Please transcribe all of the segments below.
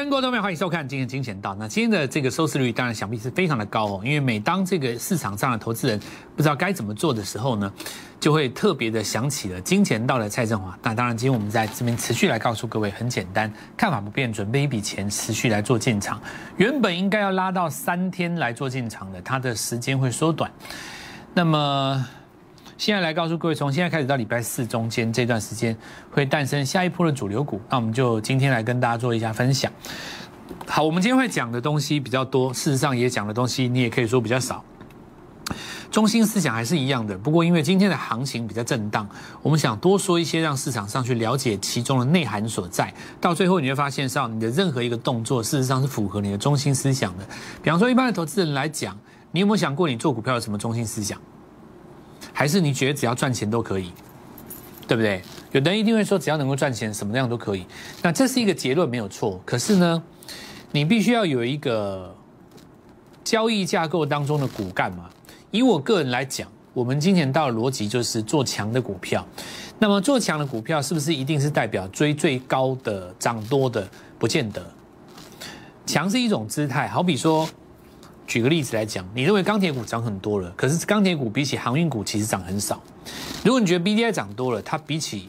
全国都没有，欢迎收看今天金钱道。那今天的这个收视率当然想必是非常的高哦，因为每当这个市场上的投资人不知道该怎么做的时候呢，就会特别的想起了金钱道的蔡振华。那当然，今天我们在这边持续来告诉各位，很简单，看法不变，准备一笔钱持续来做进场。原本应该要拉到三天来做进场的，它的时间会缩短。那么。现在来告诉各位，从现在开始到礼拜四中间这段时间，会诞生下一波的主流股。那我们就今天来跟大家做一下分享。好，我们今天会讲的东西比较多，事实上也讲的东西你也可以说比较少。中心思想还是一样的，不过因为今天的行情比较震荡，我们想多说一些，让市场上去了解其中的内涵所在。到最后你会发现，上你的任何一个动作，事实上是符合你的中心思想的。比方说，一般的投资人来讲，你有没有想过，你做股票有什么中心思想？还是你觉得只要赚钱都可以，对不对？有的人一定会说，只要能够赚钱，什么样都可以。那这是一个结论，没有错。可是呢，你必须要有一个交易架构当中的骨干嘛。以我个人来讲，我们今年到的逻辑就是做强的股票。那么做强的股票，是不是一定是代表追最高的、涨多的？不见得。强是一种姿态，好比说。举个例子来讲，你认为钢铁股涨很多了，可是钢铁股比起航运股其实涨很少。如果你觉得 B D I 涨多了，它比起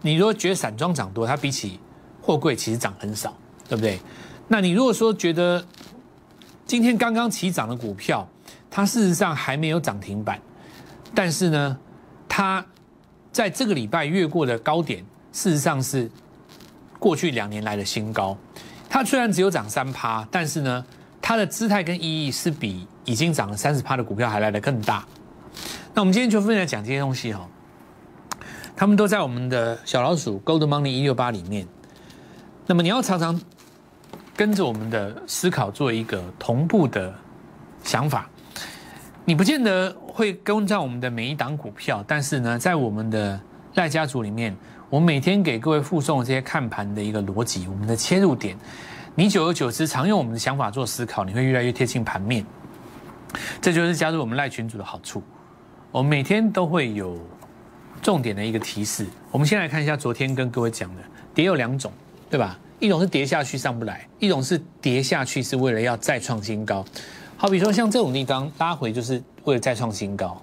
你如果觉得散装涨多，它比起货柜其实涨很少，对不对？那你如果说觉得今天刚刚起涨的股票，它事实上还没有涨停板，但是呢，它在这个礼拜越过的高点，事实上是过去两年来的新高。它虽然只有涨三趴，但是呢。它的姿态跟意义是比已经涨了三十趴的股票还来得更大。那我们今天就分享讲这些东西哈，他们都在我们的小老鼠 Gold Money 一六八里面。那么你要常常跟着我们的思考做一个同步的想法，你不见得会跟上我们的每一档股票，但是呢，在我们的赖家族里面，我每天给各位附送这些看盘的一个逻辑，我们的切入点。你久而久之，常用我们的想法做思考，你会越来越贴近盘面。这就是加入我们赖群组的好处。我们每天都会有重点的一个提示。我们先来看一下昨天跟各位讲的，跌有两种，对吧？一种是跌下去上不来，一种是跌下去是为了要再创新高。好比说像这种地方拉回，就是为了再创新高。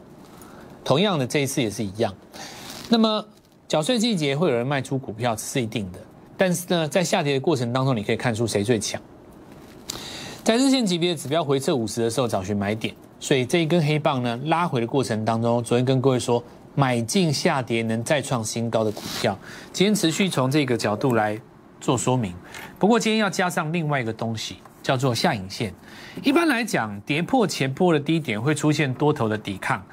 同样的，这一次也是一样。那么缴税季节会有人卖出股票，是一定的。但是呢，在下跌的过程当中，你可以看出谁最强。在日线级别的指标回撤五十的时候，找寻买点。所以这一根黑棒呢，拉回的过程当中，昨天跟各位说，买进下跌能再创新高的股票。今天持续从这个角度来做说明。不过今天要加上另外一个东西，叫做下影线。一般来讲，跌破前波的低点会出现多头的抵抗。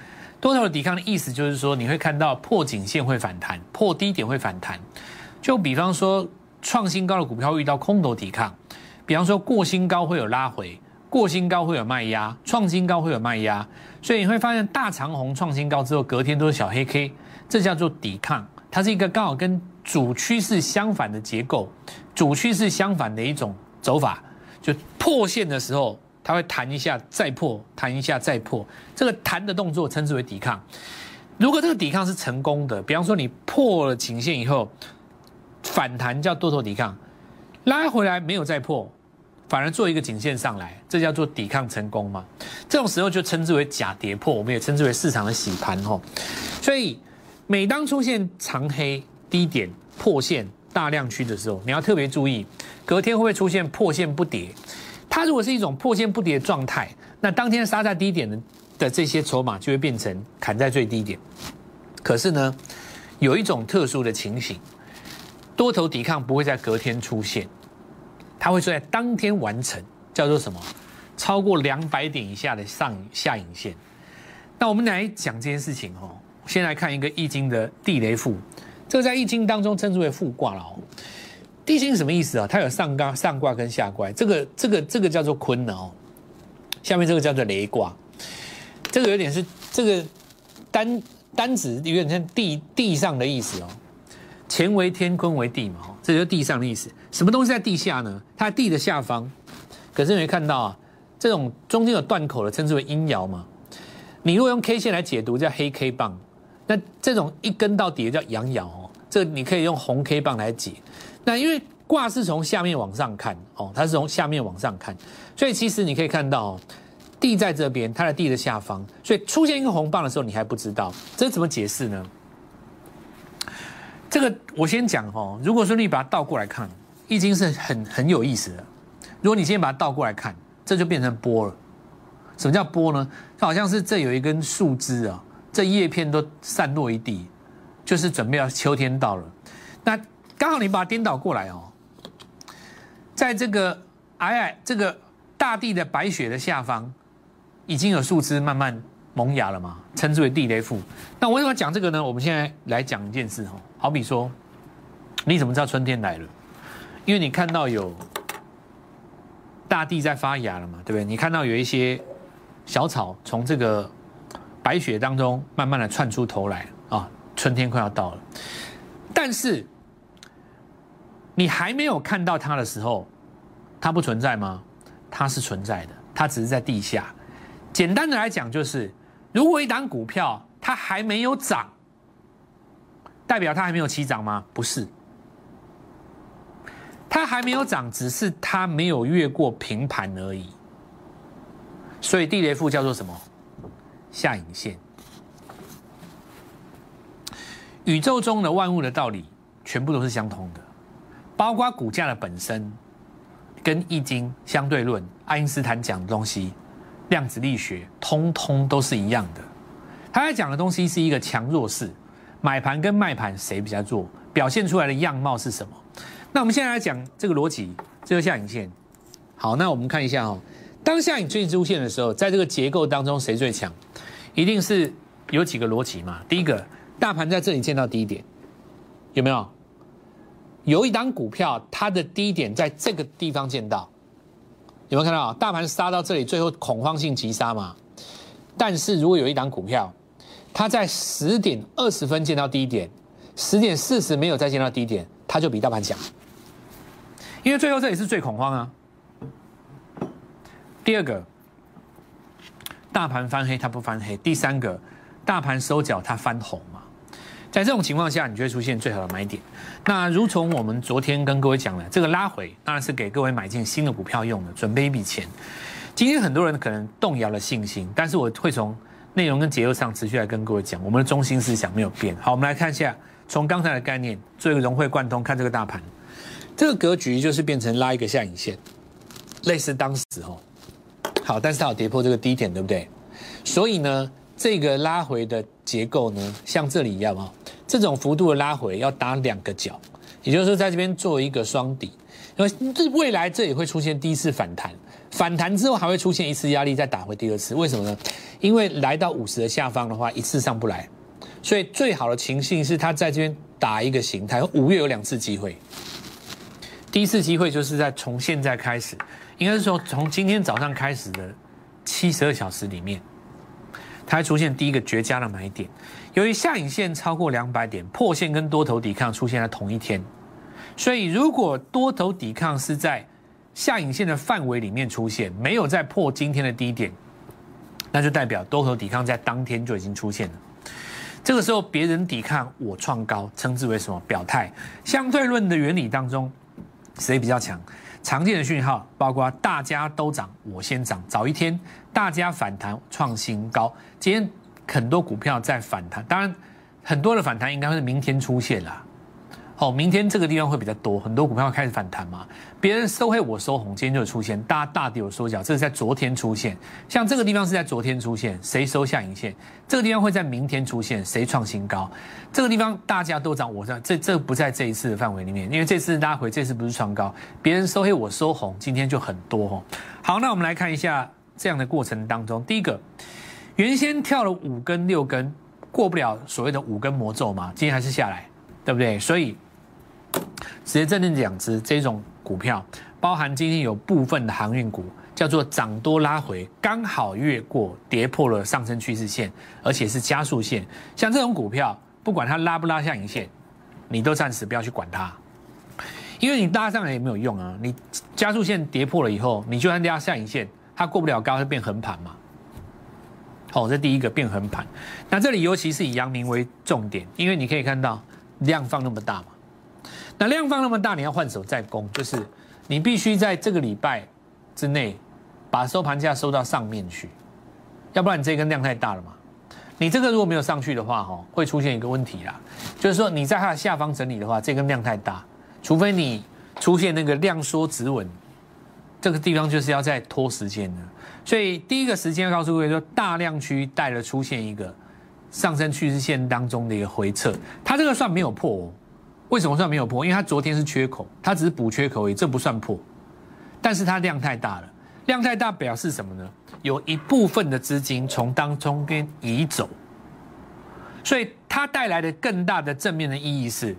多头的抵抗的意思就是说，你会看到破颈线会反弹，破低点会反弹。就比方说，创新高的股票遇到空头抵抗，比方说过新高会有拉回，过新高会有卖压，创新高会有卖压，所以你会发现大长红创新高之后，隔天都是小黑 K，这叫做抵抗，它是一个刚好跟主趋势相反的结构，主趋势相反的一种走法，就破线的时候，它会弹一下再破，弹一下再破，这个弹的动作称之为抵抗。如果这个抵抗是成功的，比方说你破了颈线以后。反弹叫多头抵抗，拉回来没有再破，反而做一个颈线上来，这叫做抵抗成功吗？这种时候就称之为假跌破，我们也称之为市场的洗盘吼。所以每当出现长黑低点破线大量区的时候，你要特别注意，隔天会不会出现破线不跌？它如果是一种破线不跌的状态，那当天杀在低点的的这些筹码就会变成砍在最低点。可是呢，有一种特殊的情形。多头抵抗不会在隔天出现，它会在当天完成，叫做什么？超过两百点以下的上下影线。那我们来讲这件事情哦。先来看一个易经的地雷复，这个在易经当中称之为复卦了哦。地心什么意思啊？它有上卦、上卦跟下卦，这个、这个、这个叫做坤的哦。下面这个叫做雷卦，这个有点是这个单单指有点像地地上的意思哦。乾为天，坤为地嘛，这就是地上的意思。什么东西在地下呢？它在地的下方。可是你会看到啊，这种中间有断口的，称之为阴爻嘛。你如果用 K 线来解读，叫黑 K 棒。那这种一根到底的叫阳爻哦。这你可以用红 K 棒来解。那因为卦是从下面往上看哦，它是从下面往上看，所以其实你可以看到哦，地在这边，它的地的下方，所以出现一个红棒的时候，你还不知道，这怎么解释呢？这个我先讲哦，如果说你把它倒过来看，易经是很很有意思的。如果你先把它倒过来看，这就变成波了。什么叫波呢？它好像是这有一根树枝啊，这叶片都散落一地，就是准备要秋天到了。那刚好你把它颠倒过来哦。在这个矮矮这个大地的白雪的下方，已经有树枝慢慢萌芽了嘛，称之为地雷复。那我为什么讲这个呢？我们现在来讲一件事哦，好比说，你怎么知道春天来了？因为你看到有大地在发芽了嘛，对不对？你看到有一些小草从这个白雪当中慢慢的窜出头来啊，春天快要到了，但是。你还没有看到它的时候，它不存在吗？它是存在的，它只是在地下。简单的来讲，就是如果一档股票它还没有涨，代表它还没有起涨吗？不是，它还没有涨，只是它没有越过平盘而已。所以地雷复叫做什么？下影线。宇宙中的万物的道理，全部都是相通的。包括股价的本身，跟易经相对论、爱因斯坦讲的东西、量子力学，通通都是一样的。他在讲的东西是一个强弱势，买盘跟卖盘谁比较弱，表现出来的样貌是什么？那我们现在来讲这个逻辑，这个下影线。好，那我们看一下哦，当下影最出现的时候，在这个结构当中谁最强？一定是有几个逻辑嘛。第一个，大盘在这里见到低点，有没有？有一档股票，它的低点在这个地方见到，有没有看到？大盘杀到这里，最后恐慌性急杀嘛。但是如果有一档股票，它在十点二十分见到低点，十点四十没有再见到低点，它就比大盘强，因为最后这里是最恐慌啊。第二个，大盘翻黑它不翻黑；第三个，大盘收脚它翻红嘛。在这种情况下，你就会出现最好的买点。那如从我们昨天跟各位讲的，这个拉回当然是给各位买进新的股票用的，准备一笔钱。今天很多人可能动摇了信心，但是我会从内容跟结构上持续来跟各位讲，我们的中心思想没有变。好，我们来看一下，从刚才的概念做一个融会贯通，看这个大盘，这个格局就是变成拉一个下影线，类似当时哦。好，但是它有跌破这个低点，对不对？所以呢，这个拉回的结构呢，像这里一样哦。这种幅度的拉回要打两个角，也就是说在这边做一个双底，因为这未来这也会出现第一次反弹，反弹之后还会出现一次压力，再打回第二次。为什么呢？因为来到五十的下方的话，一次上不来，所以最好的情形是它在这边打一个形态。五月有两次机会，第一次机会就是在从现在开始，应该是说从今天早上开始的七十二小时里面，它会出现第一个绝佳的买点。由于下影线超过两百点，破线跟多头抵抗出现在同一天，所以如果多头抵抗是在下影线的范围里面出现，没有再破今天的低点，那就代表多头抵抗在当天就已经出现了。这个时候别人抵抗我创高，称之为什么？表态。相对论的原理当中，谁比较强？常见的讯号包括大家都涨，我先涨，早一天大家反弹创新高，今天。很多股票在反弹，当然很多的反弹应该会是明天出现啦。哦，明天这个地方会比较多，很多股票开始反弹嘛。别人收黑我收红，今天就出现，大家大跌有收脚，这是在昨天出现。像这个地方是在昨天出现，谁收下影线？这个地方会在明天出现，谁创新高？这个地方大家都涨，我在这这不在这一次的范围里面，因为这次拉回，这次不是创高，别人收黑我收红，今天就很多哦。好，那我们来看一下这样的过程当中，第一个。原先跳了五根六根，过不了所谓的五根魔咒嘛，今天还是下来，对不对？所以直接正正两只这种股票，包含今天有部分的航运股叫做涨多拉回，刚好越过跌破了上升趋势线，而且是加速线。像这种股票，不管它拉不拉下影线，你都暂时不要去管它，因为你拉上来也没有用啊。你加速线跌破了以后，你就算拉下影线，它过不了高，会变横盘嘛。好，这第一个变横盘，那这里尤其是以阳明为重点，因为你可以看到量放那么大嘛。那量放那么大，你要换手再攻，就是你必须在这个礼拜之内把收盘价收到上面去，要不然你这根量太大了嘛。你这个如果没有上去的话，哈，会出现一个问题啦，就是说你在它的下方整理的话，这根量太大，除非你出现那个量缩止稳，这个地方就是要再拖时间的。所以第一个时间告诉各位说，大量区带了出现一个上升趋势线当中的一个回撤，它这个算没有破哦。为什么算没有破？因为它昨天是缺口，它只是补缺口而已，这不算破。但是它量太大了，量太大表示什么呢？有一部分的资金从当中边移走，所以它带来的更大的正面的意义是，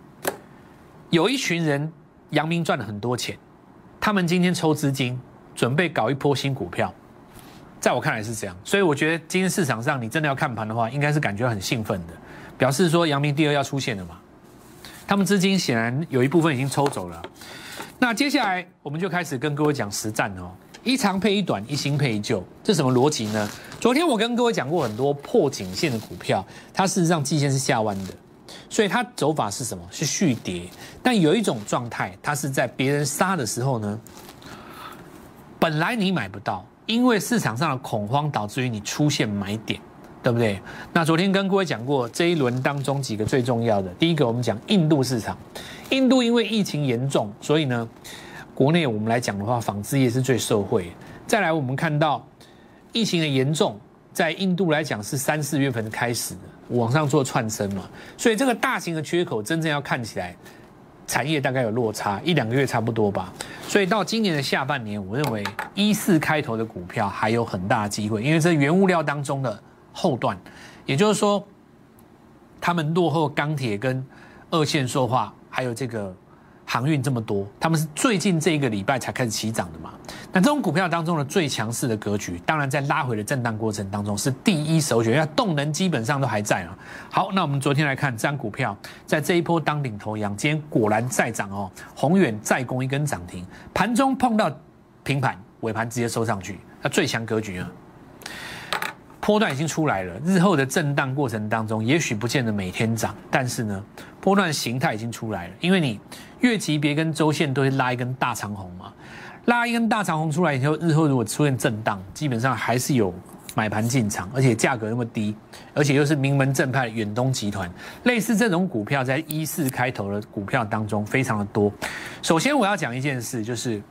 有一群人阳明赚了很多钱，他们今天抽资金准备搞一波新股票。在我看来是这样，所以我觉得今天市场上你真的要看盘的话，应该是感觉很兴奋的，表示说阳明第二要出现了嘛。他们资金显然有一部分已经抽走了。那接下来我们就开始跟各位讲实战哦，一长配一短，一新配一旧，这什么逻辑呢？昨天我跟各位讲过很多破颈线的股票，它事实上季线是下弯的，所以它走法是什么？是续跌。但有一种状态，它是在别人杀的时候呢，本来你买不到。因为市场上的恐慌导致于你出现买点，对不对？那昨天跟各位讲过这一轮当中几个最重要的，第一个我们讲印度市场，印度因为疫情严重，所以呢，国内我们来讲的话，纺织业是最受惠。再来我们看到疫情的严重，在印度来讲是三四月份开始的往上做串升嘛，所以这个大型的缺口真正要看起来。产业大概有落差一两个月差不多吧，所以到今年的下半年，我认为一四开头的股票还有很大机会，因为这原物料当中的后段，也就是说，他们落后钢铁跟二线说话，还有这个。航运这么多，他们是最近这一个礼拜才开始起涨的嘛？那这种股票当中的最强势的格局，当然在拉回的震荡过程当中是第一首选，因为动能基本上都还在啊。好，那我们昨天来看这张股票，在这一波当领头羊，今天果然再涨哦，宏远再攻一根涨停，盘中碰到平盘，尾盘直接收上去，那最强格局啊。波段已经出来了，日后的震荡过程当中，也许不见得每天涨，但是呢，波段形态已经出来了。因为你月级别跟周线都会拉一根大长红嘛，拉一根大长红出来以后，日后如果出现震荡，基本上还是有买盘进场，而且价格那么低，而且又是名门正派远东集团，类似这种股票在一四开头的股票当中非常的多。首先我要讲一件事，就是。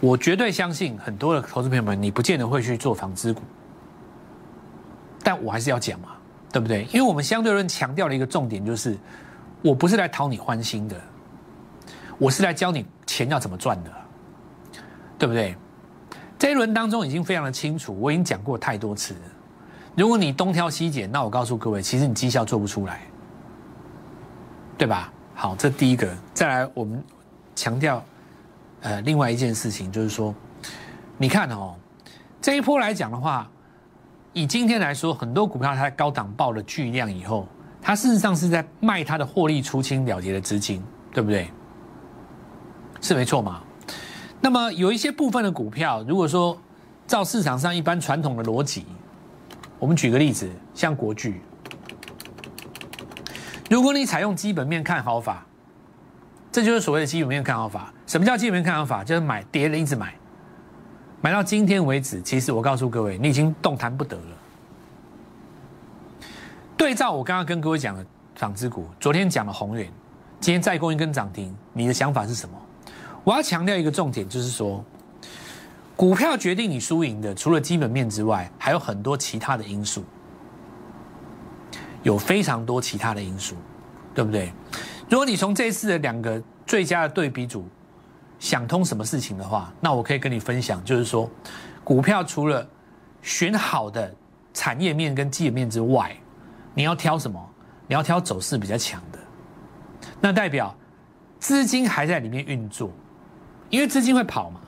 我绝对相信很多的投资朋友们，你不见得会去做纺织股，但我还是要讲嘛，对不对？因为我们相对论强调的一个重点就是，我不是来讨你欢心的，我是来教你钱要怎么赚的，对不对？这一轮当中已经非常的清楚，我已经讲过太多次了。如果你东挑西拣，那我告诉各位，其实你绩效做不出来，对吧？好，这第一个，再来我们强调。呃，另外一件事情就是说，你看哦，这一波来讲的话，以今天来说，很多股票它高档爆了巨量以后，它事实上是在卖它的获利出清了结的资金，对不对？是没错嘛？那么有一些部分的股票，如果说照市场上一般传统的逻辑，我们举个例子，像国巨，如果你采用基本面看好法。这就是所谓的基本面看好法。什么叫基本面看好法？就是买跌了一直买，买到今天为止。其实我告诉各位，你已经动弹不得了。对照我刚刚跟各位讲的纺织股，昨天讲了宏远，今天再攻一根涨停，你的想法是什么？我要强调一个重点，就是说，股票决定你输赢的，除了基本面之外，还有很多其他的因素，有非常多其他的因素，对不对？如果你从这次的两个最佳的对比组想通什么事情的话，那我可以跟你分享，就是说，股票除了选好的产业面跟基本面之外，你要挑什么？你要挑走势比较强的，那代表资金还在里面运作，因为资金会跑嘛。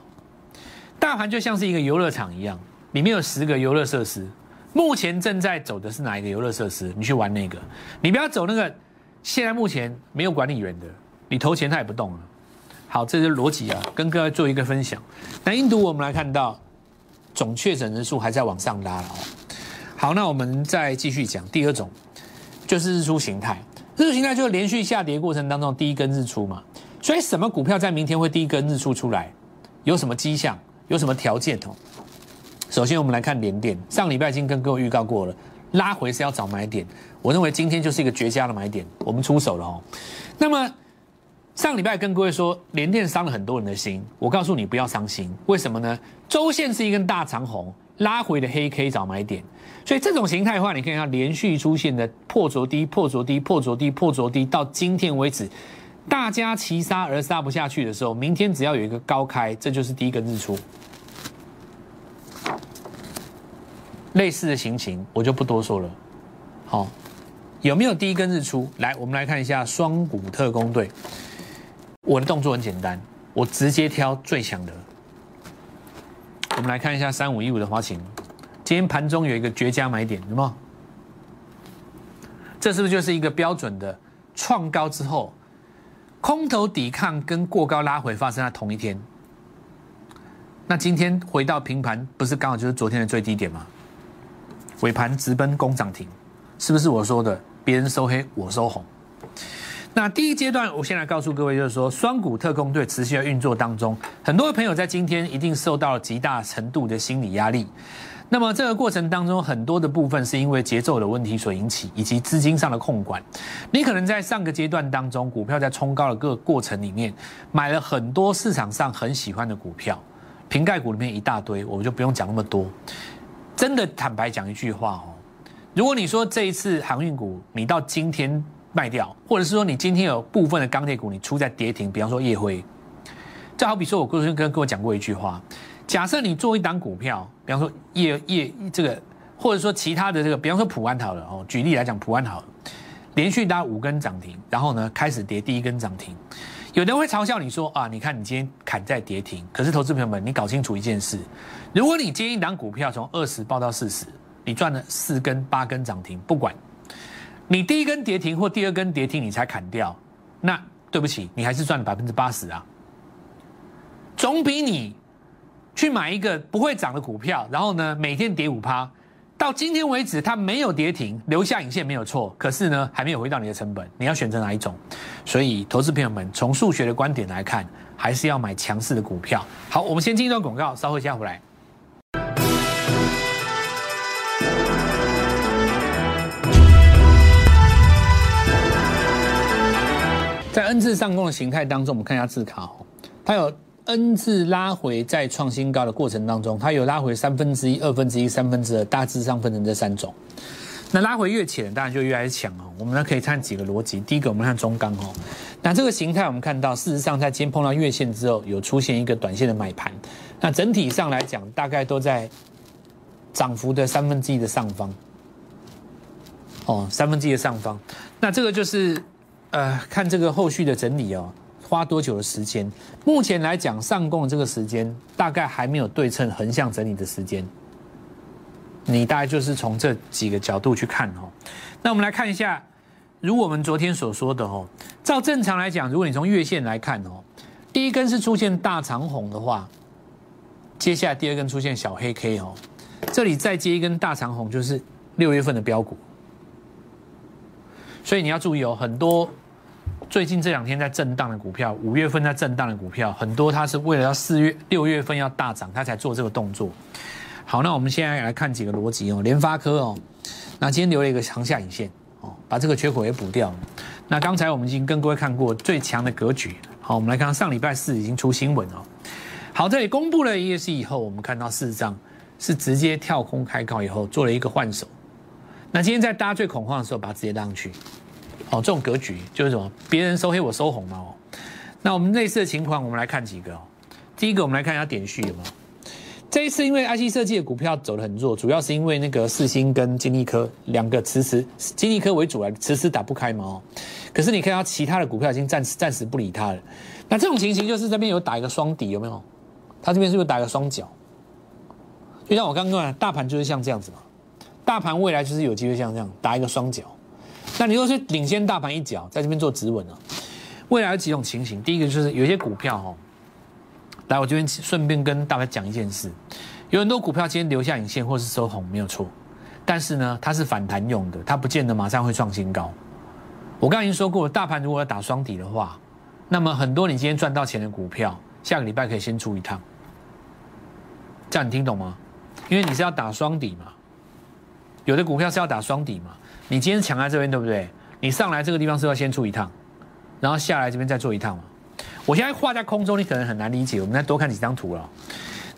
大盘就像是一个游乐场一样，里面有十个游乐设施，目前正在走的是哪一个游乐设施？你去玩那个，你不要走那个。现在目前没有管理员的，你投钱他也不动了。好，这是逻辑啊，跟各位做一个分享。那印度我们来看到总确诊人数还在往上拉了哦。好，那我们再继续讲第二种，就是日出形态。日出形态就是连续下跌过程当中第一根日出嘛。所以什么股票在明天会第一根日出出来？有什么迹象？有什么条件哦？首先我们来看联电，上礼拜已经跟各位预告过了，拉回是要找买点。我认为今天就是一个绝佳的买点，我们出手了哦。那么上礼拜跟各位说，联电伤了很多人的心，我告诉你不要伤心，为什么呢？周线是一根大长红，拉回的黑 K 找买点，所以这种形态的话，你可以看连续出现的破着低、破着低、破着低、破着低，到今天为止。大家齐杀而杀不下去的时候，明天只要有一个高开，这就是第一个日出。类似的行情我就不多说了。好，有没有第一根日出？来，我们来看一下双股特工队。我的动作很简单，我直接挑最强的。我们来看一下三五一五的花旗，今天盘中有一个绝佳买点，有没有？这是不是就是一个标准的创高之后？空头抵抗跟过高拉回发生在同一天，那今天回到平盘，不是刚好就是昨天的最低点吗？尾盘直奔攻涨停，是不是我说的？别人收黑，我收红。那第一阶段，我先来告诉各位，就是说双股特工队持续的运作当中，很多朋友在今天一定受到了极大程度的心理压力。那么这个过程当中，很多的部分是因为节奏的问题所引起，以及资金上的控管。你可能在上个阶段当中，股票在冲高的各过程里面，买了很多市场上很喜欢的股票，瓶盖股里面一大堆，我们就不用讲那么多。真的坦白讲一句话哦，如果你说这一次航运股你到今天卖掉，或者是说你今天有部分的钢铁股你出在跌停，比方说夜辉，就好比说我过去跟跟我讲过一句话。假设你做一档股票，比方说夜夜这个，或者说其他的这个，比方说普安好了哦，举例来讲，普安好了，连续搭五根涨停，然后呢开始跌第一根涨停，有人会嘲笑你说啊，你看你今天砍在跌停，可是投资朋友们，你搞清楚一件事，如果你接一档股票从二十报到四十，你赚了四根八根涨停，不管你第一根跌停或第二根跌停你才砍掉，那对不起，你还是赚了百分之八十啊，总比你。去买一个不会涨的股票，然后呢，每天跌五趴，到今天为止它没有跌停，留下影线没有错，可是呢，还没有回到你的成本，你要选择哪一种？所以，投资朋友们，从数学的观点来看，还是要买强势的股票。好，我们先进一段广告，稍后加回来。在 N 字上攻的形态当中，我们看一下字卡哦，它有。N 字拉回在创新高的过程当中，它有拉回三分之一、二分之一、三分之二，大致上分成这三种。那拉回越浅，当然就越来越强哦。我们呢可以看几个逻辑。第一个，我们看中钢哦。那这个形态我们看到，事实上在今天碰到月线之后，有出现一个短线的买盘。那整体上来讲，大概都在涨幅的三分之一的上方。哦，三分之一的上方。那这个就是呃，看这个后续的整理哦。花多久的时间？目前来讲，上攻的这个时间大概还没有对称横向整理的时间。你大概就是从这几个角度去看哦。那我们来看一下，如我们昨天所说的哦，照正常来讲，如果你从月线来看哦，第一根是出现大长红的话，接下来第二根出现小黑 K 哦，这里再接一根大长红，就是六月份的标股。所以你要注意哦，很多。最近这两天在震荡的股票，五月份在震荡的股票很多，它是为了要四月、六月份要大涨，它才做这个动作。好，那我们现在来看几个逻辑哦。联发科哦，那今天留了一个长下影线哦，把这个缺口也补掉。那刚才我们已经跟各位看过最强的格局。好，我们来看上礼拜四已经出新闻哦。好，这里公布了 E S 以后，我们看到事实上是直接跳空开高以后做了一个换手。那今天在大家最恐慌的时候，把它直接拉上去。哦，这种格局就是什么？别人收黑，我收红嘛。哦，那我们类似的情况，我们来看几个。第一个，我们来看一下点序有没有。这一次因为 IC 设计的股票走得很弱，主要是因为那个四星跟金立科两个迟迟，金立科为主啊，迟迟打不开嘛。哦，可是你看到其他的股票已经暂时暂时不理它了。那这种情形就是这边有打一个双底，有没有？它这边是不是打一个双脚？就像我刚刚讲，大盘就是像这样子嘛。大盘未来就是有机会像这样打一个双脚。那你若是领先大盘一脚，在这边做止稳啊，未来有几种情形。第一个就是有些股票哦，来我这边顺便跟大家讲一件事，有很多股票今天留下影线或是收红没有错，但是呢，它是反弹用的，它不见得马上会创新高。我刚才已经说过，大盘如果要打双底的话，那么很多你今天赚到钱的股票，下个礼拜可以先出一趟。这样你听懂吗？因为你是要打双底嘛，有的股票是要打双底嘛。你今天抢在这边，对不对？你上来这个地方是要先出一趟，然后下来这边再做一趟嘛。我现在画在空中，你可能很难理解。我们再多看几张图了。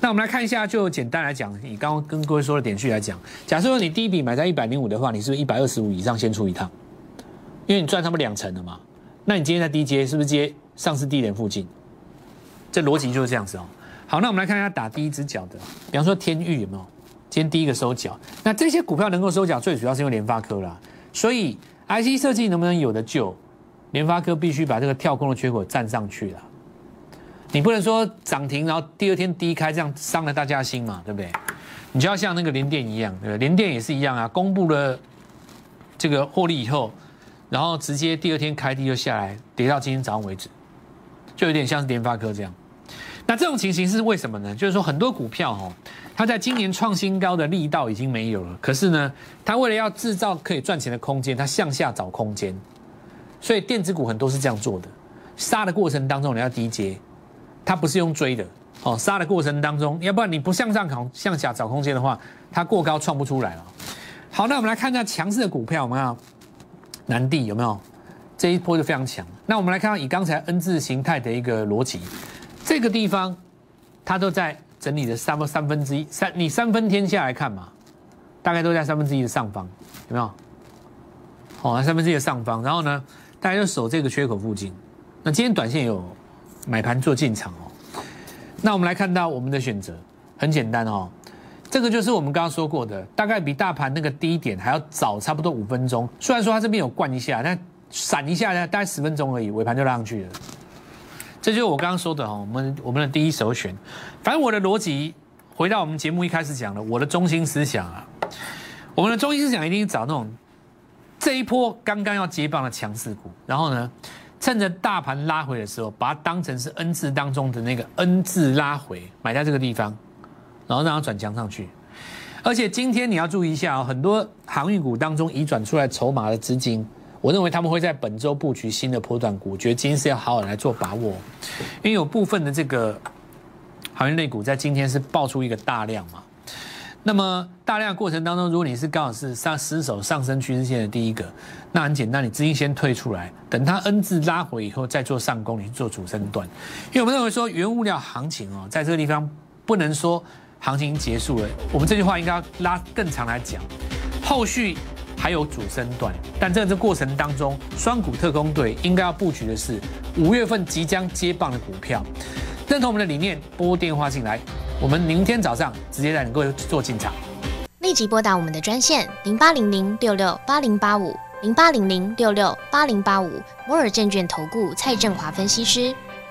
那我们来看一下，就简单来讲，你刚刚跟各位说的点序来讲，假设说你第一笔买在一百零五的话，你是不是一百二十五以上先出一趟？因为你赚他们两成了嘛。那你今天在低阶是不是接上市低点附近？这逻辑就是这样子哦。好，那我们来看一下打第一只脚的，比方说天域有没有？今天第一个收脚，那这些股票能够收脚，最主要是因为联发科啦。所以 IC 设计能不能有的救？联发科必须把这个跳空的缺口站上去了。你不能说涨停，然后第二天低开，这样伤了大家心嘛，对不对？你就要像那个联电一样，对不对？联电也是一样啊，公布了这个获利以后，然后直接第二天开低就下来，跌到今天早上为止，就有点像是联发科这样。那这种情形是为什么呢？就是说很多股票哦，它在今年创新高的力道已经没有了。可是呢，它为了要制造可以赚钱的空间，它向下找空间。所以电子股很多是这样做的，杀的过程当中你要低接，它不是用追的哦。杀的过程当中，要不然你不向上考向下找空间的话，它过高创不出来了。好，那我们来看一下强势的股票，我们看南地有没有这一波就非常强。那我们来看到以刚才 N 字形态的一个逻辑。这个地方，它都在整理的三分三分之一三，你三分天下来看嘛，大概都在三分之一的上方，有没有？哦，三分之一的上方，然后呢，大家就守这个缺口附近。那今天短线有买盘做进场哦。那我们来看到我们的选择很简单哦，这个就是我们刚刚说过的，大概比大盘那个低点还要早差不多五分钟。虽然说它这边有灌一下，但闪一下呢，大概十分钟而已，尾盘就拉上去了。这就是我刚刚说的哈，我们我们的第一首选。反正我的逻辑，回到我们节目一开始讲的，我的中心思想啊，我们的中心思想一定找那种这一波刚刚要接棒的强势股，然后呢，趁着大盘拉回的时候，把它当成是 N 字当中的那个 N 字拉回，买在这个地方，然后让它转强上去。而且今天你要注意一下哦，很多航运股当中移转出来筹码的资金。我认为他们会在本周布局新的波段股，我觉得今天是要好好来做把握，因为有部分的这个行业类股在今天是爆出一个大量嘛。那么大量过程当中，如果你是刚好是上失守上升趋势线的第一个，那很简单，你资金先退出来，等它 N 字拉回以后再做上攻，你去做主升段。因为我们认为说原物料行情哦，在这个地方不能说行情结束了，我们这句话应该要拉更长来讲，后续。还有主升段，但在这过程当中，双股特工队应该要布局的是五月份即将接棒的股票。认同我们的理念，拨电话进来，我们明天早上直接带你各位做进场。立即拨打我们的专线零八零零六六八零八五零八零零六六八零八五摩尔证券投顾蔡振华分析师。